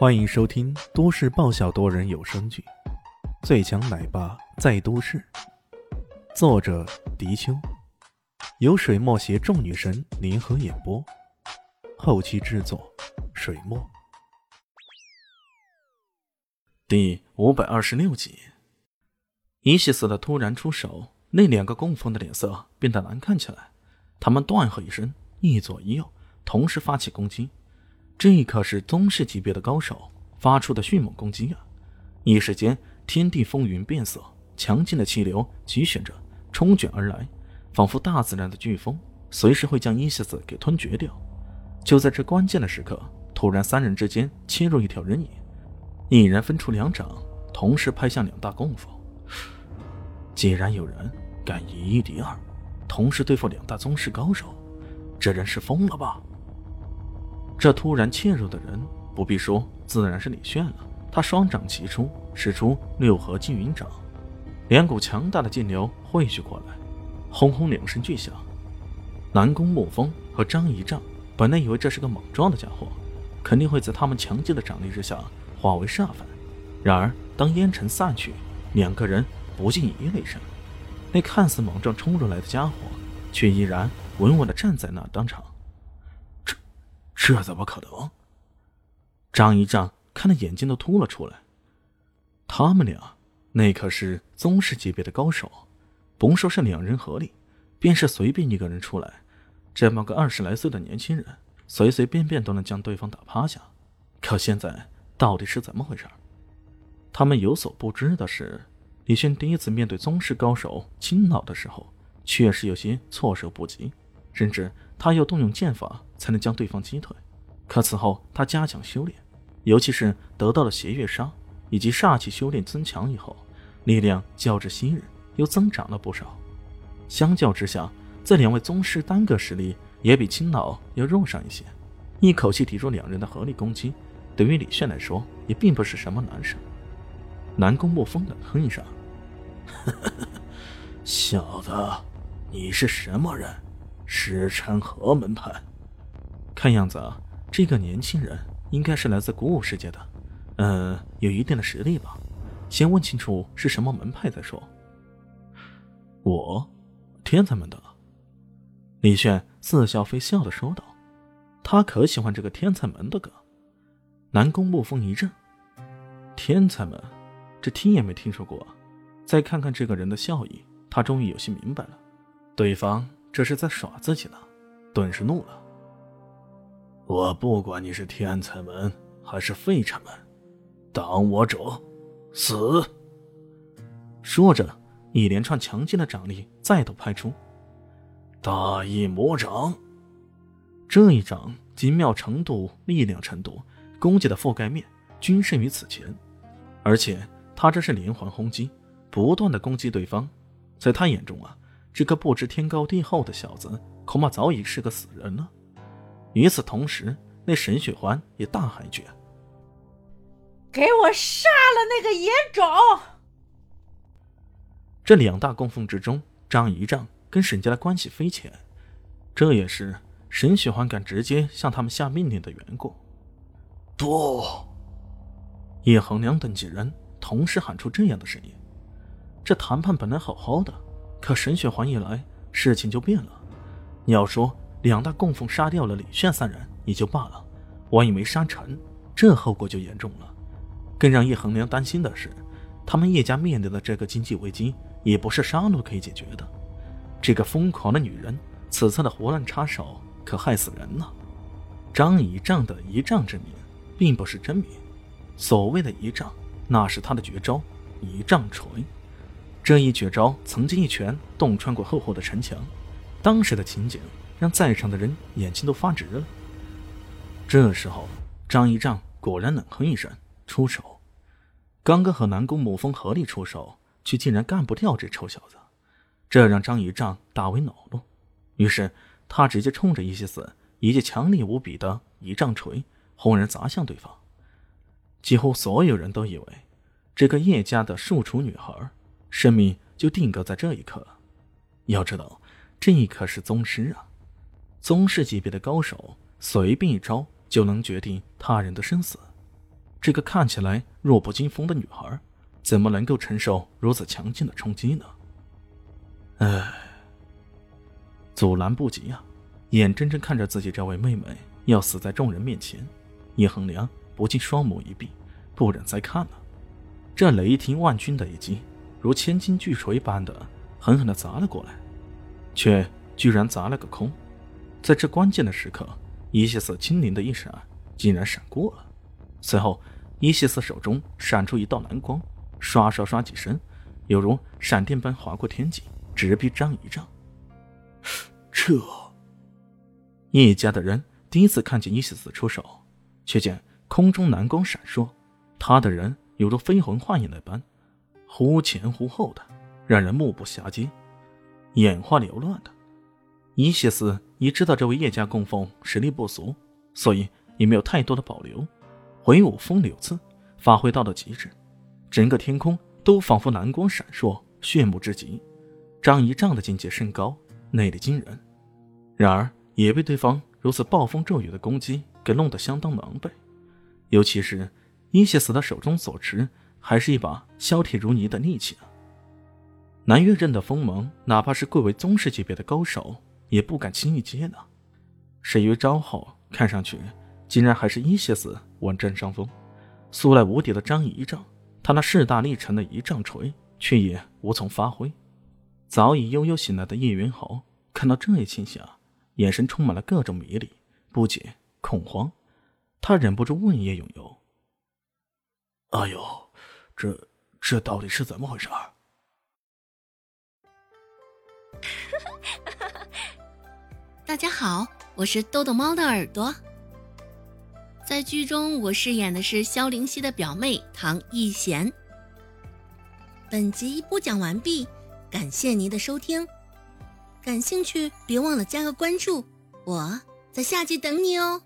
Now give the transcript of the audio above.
欢迎收听都市爆笑多人有声剧《最强奶爸在都市》，作者：迪秋，由水墨携众女神联合演播，后期制作：水墨。第五百二十六集，伊西斯的突然出手，那两个供奉的脸色变得难看起来。他们断喝一声，一左一右同时发起攻击。这可是宗师级别的高手发出的迅猛攻击啊！一时间，天地风云变色，强劲的气流急旋着冲卷而来，仿佛大自然的飓风，随时会将伊西斯给吞绝掉。就在这关键的时刻，突然三人之间切入一条人影，一人分出两掌，同时拍向两大供奉。既然有人敢以一敌二，同时对付两大宗师高手，这人是疯了吧？这突然切入的人，不必说，自然是李炫了。他双掌齐出，使出六合金云掌，两股强大的劲流汇聚过来，轰轰两声巨响。南宫沐风和张仪仗本来以为这是个莽撞的家伙，肯定会在他们强劲的掌力之下化为煞粉。然而，当烟尘散去，两个人不禁咦了一声，那看似莽撞冲入来的家伙，却依然稳稳地站在那当场。这怎么可能？张一丈看得眼睛都凸了出来。他们俩那可是宗师级别的高手，甭说是两人合力，便是随便一个人出来，这么个二十来岁的年轻人，随随便便都能将对方打趴下。可现在到底是怎么回事？他们有所不知的是，李轩第一次面对宗师高手青老的时候，确实有些措手不及，甚至他要动用剑法。才能将对方击退。可此后他加强修炼，尤其是得到了邪月杀以及煞气修炼增强以后，力量较之昔日又增长了不少。相较之下，这两位宗师单个实力也比青老要弱上一些。一口气抵住两人的合力攻击，对于李炫来说也并不是什么难事。南宫沐风冷哼一声：“ 小子，你是什么人？师承何门派？”看样子啊，这个年轻人应该是来自古武世界的，呃，有一定的实力吧。先问清楚是什么门派再说。我，天才门的。李炫似笑非笑的说道：“他可喜欢这个天才门的歌。”南宫沐风一怔：“天才门，这听也没听说过。”再看看这个人的笑意，他终于有些明白了，对方这是在耍自己呢，顿时怒了。我不管你是天才门还是废柴门，挡我者死！说着，一连串强劲的掌力再度拍出。大义魔掌，这一掌精妙程度、力量程度、攻击的覆盖面均胜于此前，而且他这是连环轰击，不断的攻击对方。在他眼中啊，这个不知天高地厚的小子恐怕早已是个死人了。与此同时，那沈雪环也大喊一句：“给我杀了那个野种！”这两大供奉之中，张仪仗跟沈家的关系匪浅，这也是沈雪环敢直接向他们下命令的缘故。不，叶恒良等几人同时喊出这样的声音。这谈判本来好好的，可沈雪环一来，事情就变了。你要说……两大供奉杀掉了李炫三人也就罢了，万一没杀成，这后果就严重了。更让叶恒良担心的是，他们叶家面临的这个经济危机也不是杀戮可以解决的。这个疯狂的女人，此次的胡乱插手可害死人了。张仪仗的仪仗之名，并不是真名，所谓的仪仗，那是他的绝招仪仗锤。这一绝招曾经一拳洞穿过厚厚的城墙，当时的情景。让在场的人眼睛都发直了。这时候，张一丈果然冷哼一声，出手。刚刚和南宫沐风合力出手，却竟然干不掉这臭小子，这让张一丈大为恼怒。于是，他直接冲着伊西斯一记强力无比的一丈锤轰然砸向对方。几乎所有人都以为，这个叶家的庶出女孩，生命就定格在这一刻。要知道，这可是宗师啊！宗师级别的高手，随便一招就能决定他人的生死。这个看起来弱不禁风的女孩，怎么能够承受如此强劲的冲击呢？唉，阻拦不及啊！眼睁睁看着自己这位妹妹要死在众人面前，叶恒良不禁双目一闭，不忍再看了。这雷霆万钧的一击，如千斤巨锤般的狠狠的砸了过来，却居然砸了个空。在这关键的时刻，伊西斯精灵的一闪竟然闪过了。随后，伊西斯手中闪出一道蓝光，刷刷刷几声，犹如闪电般划过天际，直逼张仪丈。这，叶家的人第一次看见伊西斯出手，却见空中蓝光闪烁，他的人犹如飞魂幻影那般，忽前忽后的，让人目不暇接，眼花缭乱的。伊西斯已知道这位叶家供奉实力不俗，所以也没有太多的保留，挥舞风流刺，发挥到了极致，整个天空都仿佛蓝光闪烁，炫目至极。张仪丈的境界甚高，内力惊人，然而也被对方如此暴风骤雨的攻击给弄得相当狼狈，尤其是伊西斯的手中所持还是一把削铁如泥的利器啊！南岳镇的锋芒，哪怕是贵为宗师级别的高手。也不敢轻易接呢。谁于招号看上去，竟然还是伊谢斯稳占上风。素来无敌的张仪仗，他那势大力沉的一丈锤却也无从发挥。早已悠悠醒来的叶云豪看到这一情形，眼神充满了各种迷离、不解、恐慌。他忍不住问叶永游：“哎呦，这这到底是怎么回事？” 大家好，我是豆豆猫的耳朵。在剧中，我饰演的是萧灵溪的表妹唐艺贤。本集播讲完毕，感谢您的收听。感兴趣别忘了加个关注，我在下集等你哦。